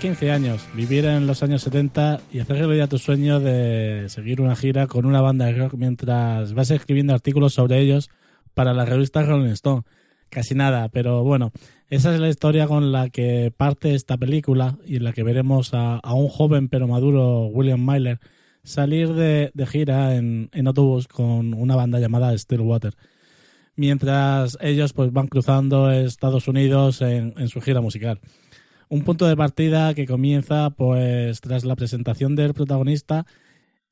15 años, vivir en los años 70 y hacer realidad tu sueño de seguir una gira con una banda de rock mientras vas escribiendo artículos sobre ellos para la revista Rolling Stone. Casi nada, pero bueno, esa es la historia con la que parte esta película y en la que veremos a, un joven pero maduro William Myler salir de, gira en, autobús con una banda llamada Stillwater, mientras ellos pues van cruzando Estados Unidos en su gira musical. Un punto de partida que comienza pues tras la presentación del protagonista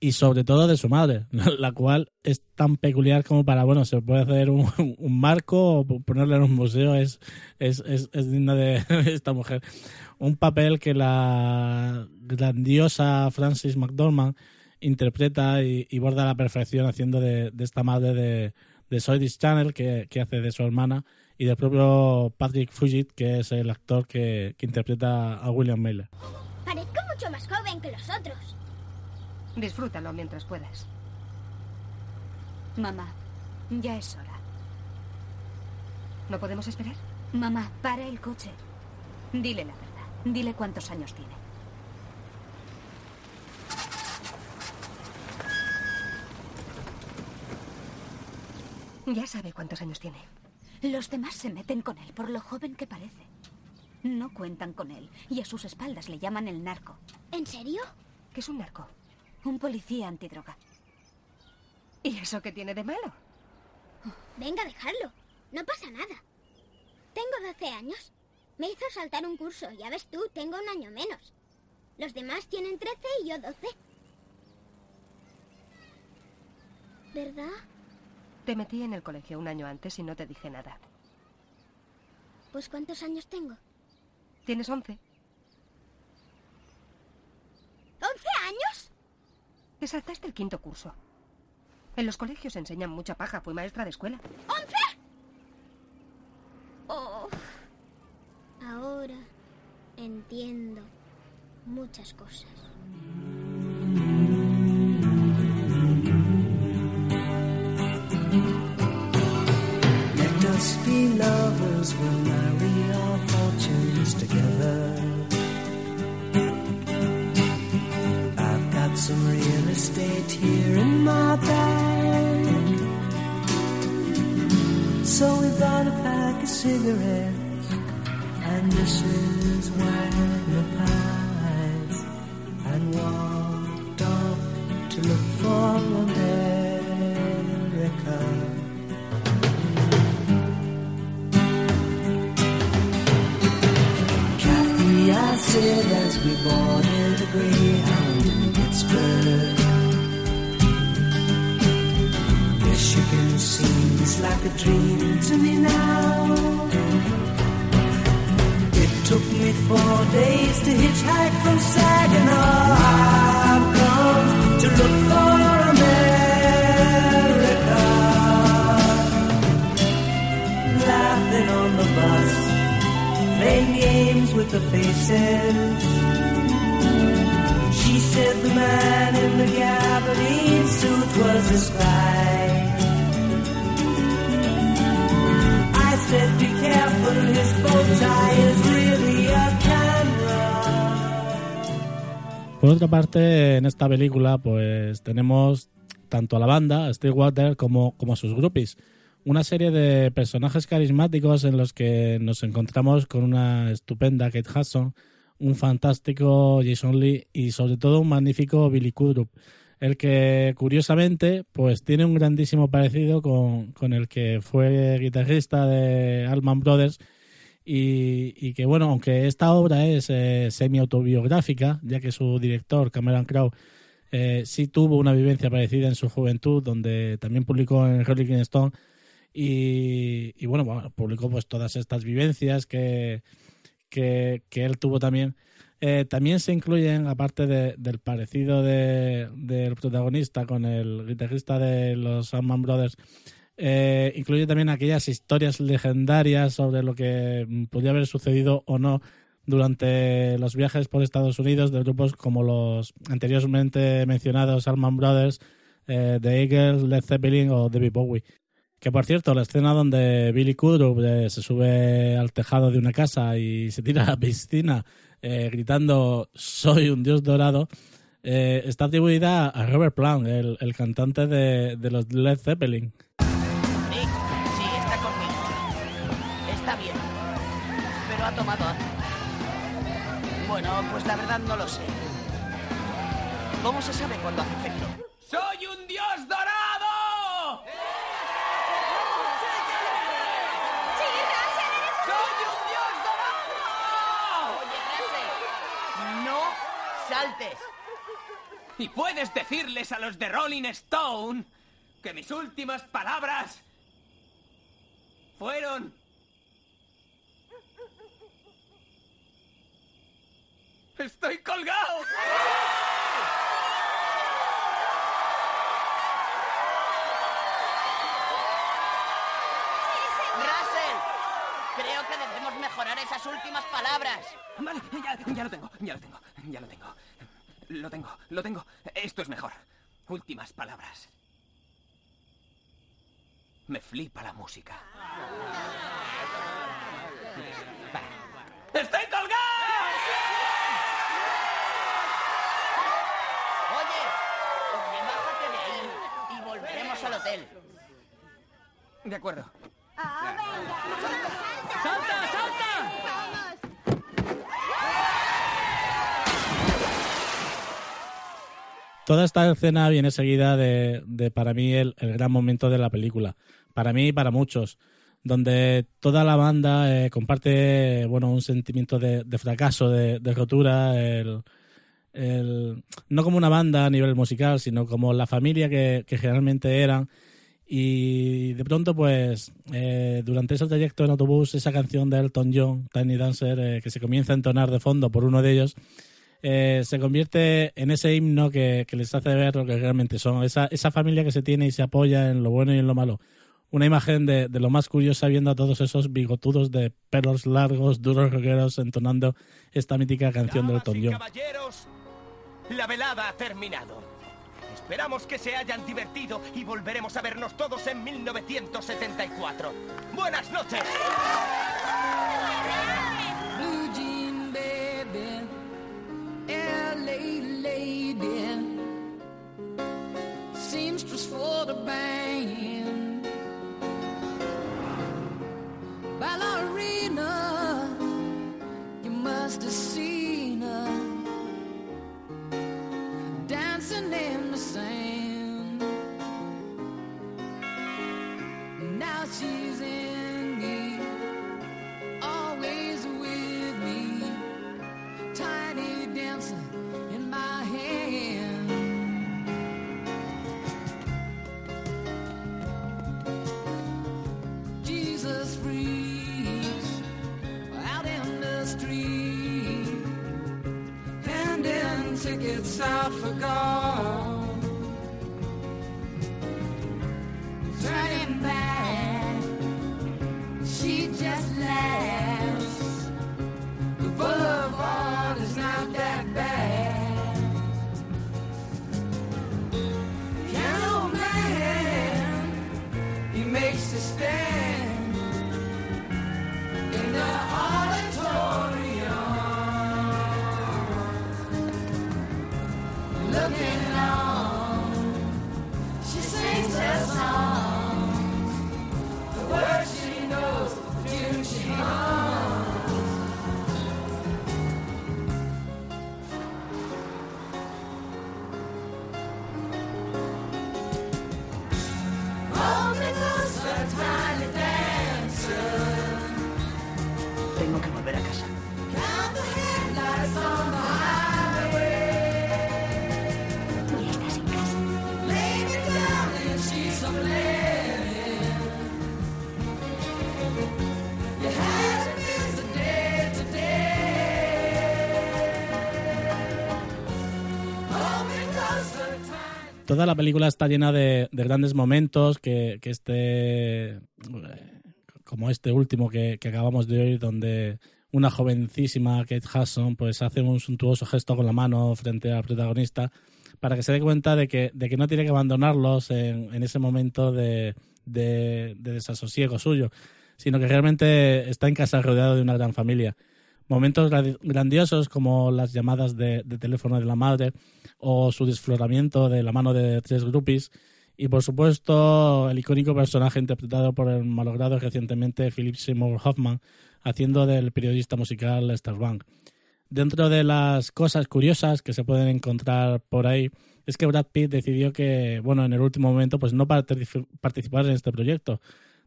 y sobre todo de su madre, la cual es tan peculiar como para, bueno, se puede hacer un, un marco o ponerla en un museo, es, es, es, digna de esta mujer. Un papel que la grandiosa Frances McDormand interpreta y, y, borda a la perfección haciendo de, de esta madre de, de Soydis Channel, que, que hace de su hermana, y del propio Patrick Fugit, que es el actor que, que interpreta a William Miller. Parezco mucho más joven que los otros. Disfrútalo mientras puedas. Mamá, ya es hora. ¿No podemos esperar? Mamá, para el coche. Dile la verdad. Dile cuántos años tiene. Ya sabe cuántos años tiene. Los demás se meten con él por lo joven que parece. No cuentan con él y a sus espaldas le llaman el narco. ¿En serio? ¿Qué es un narco? Un policía antidroga. ¿Y eso qué tiene de malo? Venga, dejarlo. No pasa nada. Tengo 12 años. Me hizo saltar un curso. Ya ves tú, tengo un año menos. Los demás tienen 13 y yo 12. ¿Verdad? Te metí en el colegio un año antes y no te dije nada. Pues ¿cuántos años tengo? Tienes once. ¿Once años? Te saltaste el quinto curso. En los colegios enseñan mucha paja. Fui maestra de escuela. ¡Once! Oh. Ahora entiendo muchas cosas. Lovers, we'll marry our fortunes together. I've got some real estate here in my bag. So we bought a pack of cigarettes, and this is Wagner we boarded a Greyhound in Pittsburgh. Michigan seems like a dream to me now. It took me four days to hitchhike from Saginaw. I've come to look for America. Laughing on the bus playing games with the faces. She said the man in the gabardine suit was a spy. I said, be careful, his bow tie is really a camera. Por otra parte, en esta película, pues tenemos tanto a la banda, a Stillwater, como, como a sus groupies. Una serie de personajes carismáticos en los que nos encontramos con una estupenda Kate Hudson, un fantástico Jason Lee y sobre todo un magnífico Billy Crudup, el que curiosamente pues tiene un grandísimo parecido con, con el que fue guitarrista de Allman Brothers y, y que bueno, aunque esta obra es eh, semi-autobiográfica, ya que su director, Cameron Crowe, eh, sí tuvo una vivencia parecida en su juventud, donde también publicó en Rolling Stone y, bueno, bueno, publicó pues todas estas vivencias que, que, que él tuvo también. Eh, también se incluyen, aparte de- del parecido de- del protagonista con el guitarrista de los Allman Brothers, eh, incluye también aquellas historias legendarias sobre lo que podría haber sucedido o no durante los viajes por Estados Unidos de grupos como los anteriormente mencionados Allman Brothers, eh, The Eagles, Led Zeppelin o David Bowie. Que por cierto, la escena donde Billy Crudup eh, se sube al tejado de una casa y se tira a la piscina eh, gritando soy un dios dorado, eh, está atribuida a Robert Plant, el, el cantante de, de los Led Zeppelin. Nick, sí, está conmigo. Está bien. Pero ha tomado. Bueno, pues la verdad no lo sé. ¿Cómo se sabe cuándo hace efecto? ¡Soy un dios dorado! ¡Soy un dios dorado! Oye, No saltes. Y puedes decirles a los de Rolling Stone que mis últimas palabras fueron... ¡Estoy colgado! Creo que debemos mejorar esas últimas palabras. Vale, ya, ya lo tengo, ya lo tengo, ya lo tengo. Lo tengo, lo tengo. Esto es mejor. Últimas palabras. Me flipa la música. ¡Estoy colgado! Oye, oye, bájate de ahí y volveremos al hotel. De acuerdo. ¡Salta, salta! Toda esta escena viene seguida de, de, para mí, el, el gran momento de la película. Para mí y para muchos. Donde toda la banda eh, comparte bueno, un sentimiento de, de fracaso, de, de rotura. El, el, no como una banda a nivel musical, sino como la familia que, que generalmente eran. Y de pronto, pues, eh, durante ese trayecto en autobús, esa canción de Elton John, Tiny Dancer, eh, que se comienza a entonar de fondo por uno de ellos, eh, se convierte en ese himno que, que, les hace ver lo que realmente son. Esa, esa familia que se tiene y se apoya en lo bueno y en lo malo. una imagen de, de lo más curiosa viendo a todos esos bigotudos de pelos largos, duros rockeros entonando esta mítica canción y Elton John. caballeros, la velada ha terminado. Esperamos que se hayan divertido y volveremos a vernos todos en 1974. Buenas noches. Blue jean baby, LA lady, seamstress for the band, ballerina, you must have seen she's in me always with me. Tiny dancer in my hand. Jesus freaks out in the street, handing tickets out for gold. Toda la película está llena de, de grandes momentos que, este, como este último que, acabamos de oír, donde una jovencísima Kate Hudson pues hace un suntuoso gesto con la mano frente al protagonista para que se dé cuenta de que, de que no tiene que abandonarlos en, en ese momento de, de, de desasosiego suyo, sino que realmente está en casa rodeado de una gran familia. Momentos gra- grandiosos como las llamadas de, teléfono de la madre o su desfloramiento de la mano de tres groupies y por supuesto el icónico personaje interpretado por el malogrado recientemente Philip Seymour Hoffman haciendo del periodista musical Bank. Dentro de las cosas curiosas que se pueden encontrar por ahí es que Brad Pitt decidió que, bueno, en el último momento pues no particip- participar en este proyecto,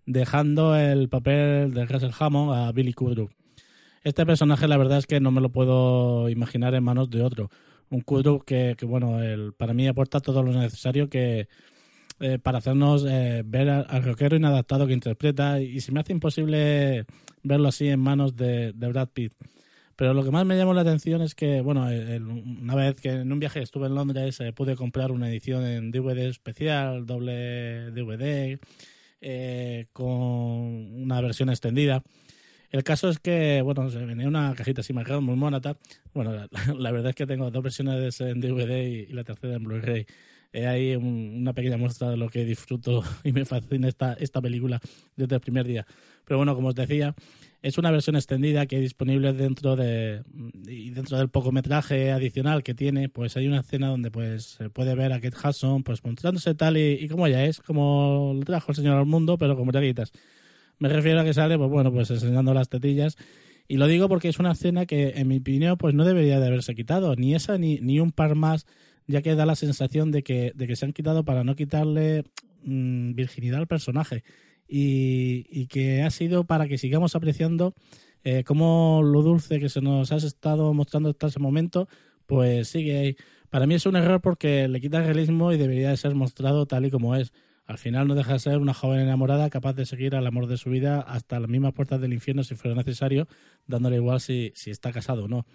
dejando el papel de Russell Hammond a Billy Kudrup. Este personaje la verdad es que no me lo puedo imaginar en manos de otro. Un Kudrup que, bueno, para mí aporta todo lo necesario que eh, para hacernos eh, ver al, al rockero inadaptado que interpreta y se me hace imposible verlo así en manos de, Brad Pitt. Pero lo que más me llamó la atención es que, bueno, el- una vez que en un viaje estuve en Londres eh, pude comprar una edición en DVD especial, doble DVD, eh, con una versión extendida. El caso es que, bueno, se venía una cajita así marcada, muy mona, tal. Bueno, la, la verdad es que tengo dos versiones en DVD y, y la tercera en Blu-ray. He ahí un- una pequeña muestra de lo que disfruto y me fascina esta, esta película desde el primer día. Pero bueno, como os decía, es una versión extendida que hay disponible dentro de y dentro del pocometraje adicional que tiene, pues hay una escena donde pues se puede ver a Kate Hudson pues mostrándose tal y, y como ella es, como lo trajo el señor al mundo, pero como raguitas. Me refiero a que sale, pues bueno, pues enseñando las tetillas. Y lo digo porque es una escena que, en mi opinión, pues no debería de haberse quitado. Ni esa ni, ni un par más, ya que da la sensación de que, de que se han quitado para no quitarle mm, virginidad al personaje. Y, y que ha sido para que sigamos apreciando eh, cómo lo dulce que se nos ha estado mostrando hasta ese momento, pues sigue ahí. Para mí es un error porque le quita realismo y debería de ser mostrado tal y como es. Al final no deja de ser una joven enamorada capaz de seguir al amor de su vida hasta las mismas puertas del infierno si fuera necesario, dándole igual si, si está casado o no.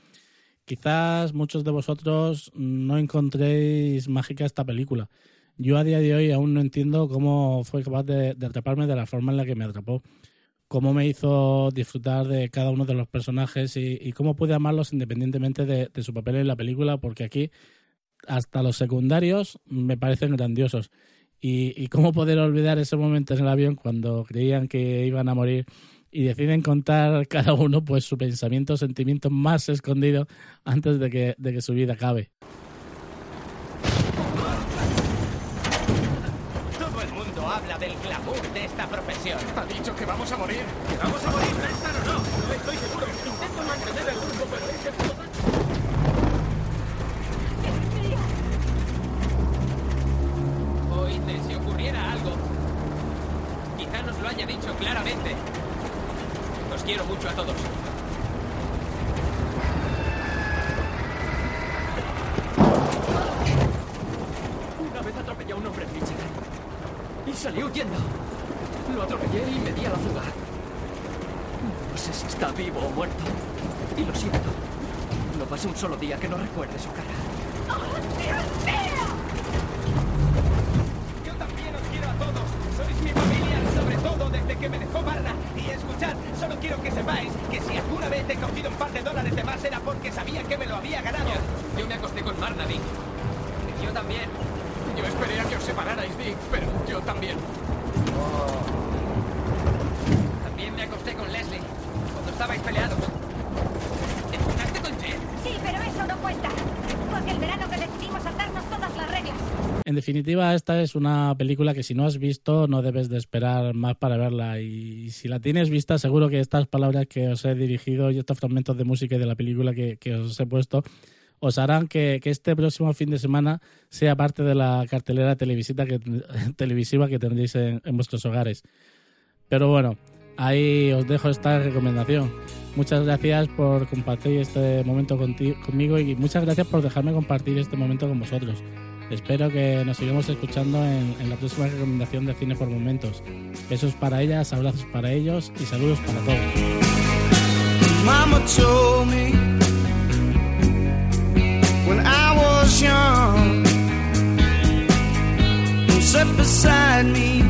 Quizás muchos de vosotros no encontréis mágica esta película. yo a día de hoy aún no entiendo cómo fue capaz de, atraparme de la forma en la que me atrapó. Cómo me hizo disfrutar de cada uno de los personajes y, cómo pude amarlos independientemente de, de su papel en la película, porque aquí hasta los secundarios me parecen grandiosos. Y, y cómo poder olvidar ese momento en el avión cuando creían que iban a morir y deciden contar cada uno pues su pensamiento, sentimiento más escondido antes de que, de que su vida acabe. Todo el mundo habla del glamour de esta profesión. Ha dicho que vamos a morir. ¿Que vamos a morir? ¿Prestan o? No estoy seguro. Mucho a todos. Una vez atropellé a un hombre en Michigan. Y salí huyendo. Lo atropellé y me di a la fuga. No sé si está vivo o muerto. Y lo siento. No pasa un solo día que no recuerde su cara. Que sepáis que si alguna vez he cogido un par de dólares de más era porque sabía que me lo había ganado. Yo me acosté con Marna, Dick. Yo también. Yo esperé a que os separarais, Dick, pero yo también. También me acosté con Leslie cuando estabais peleados. ¿Empujaste con Jen? Sí, pero eso no cuenta. Porque el verano que decidimos reglas. En definitiva, esta es una película que si no has visto no debes de esperar más para verla y si la tienes vista seguro que estas palabras que os he dirigido y estos fragmentos de música y de la película que, que os he puesto os harán que, que este próximo fin de semana sea parte de la cartelera que, televisiva que tendréis en, en vuestros hogares. Pero bueno, ahí os dejo esta recomendación. Muchas gracias por compartir este momento conmigo y muchas gracias por dejarme compartir este momento con vosotros. Espero que nos sigamos escuchando en, la próxima recomendación de Cine por Momentos. Besos para ellas, abrazos para ellos y saludos para todos. Mama told me when I was young, beside me,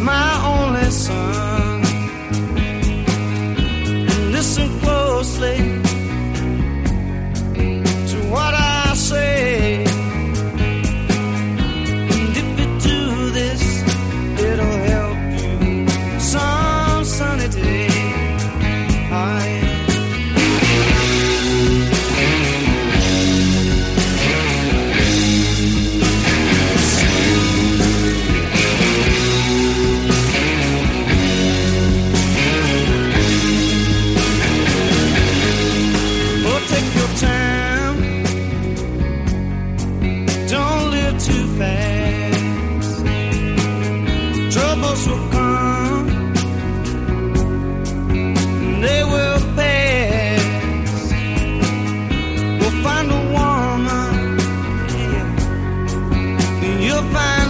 my only son. Find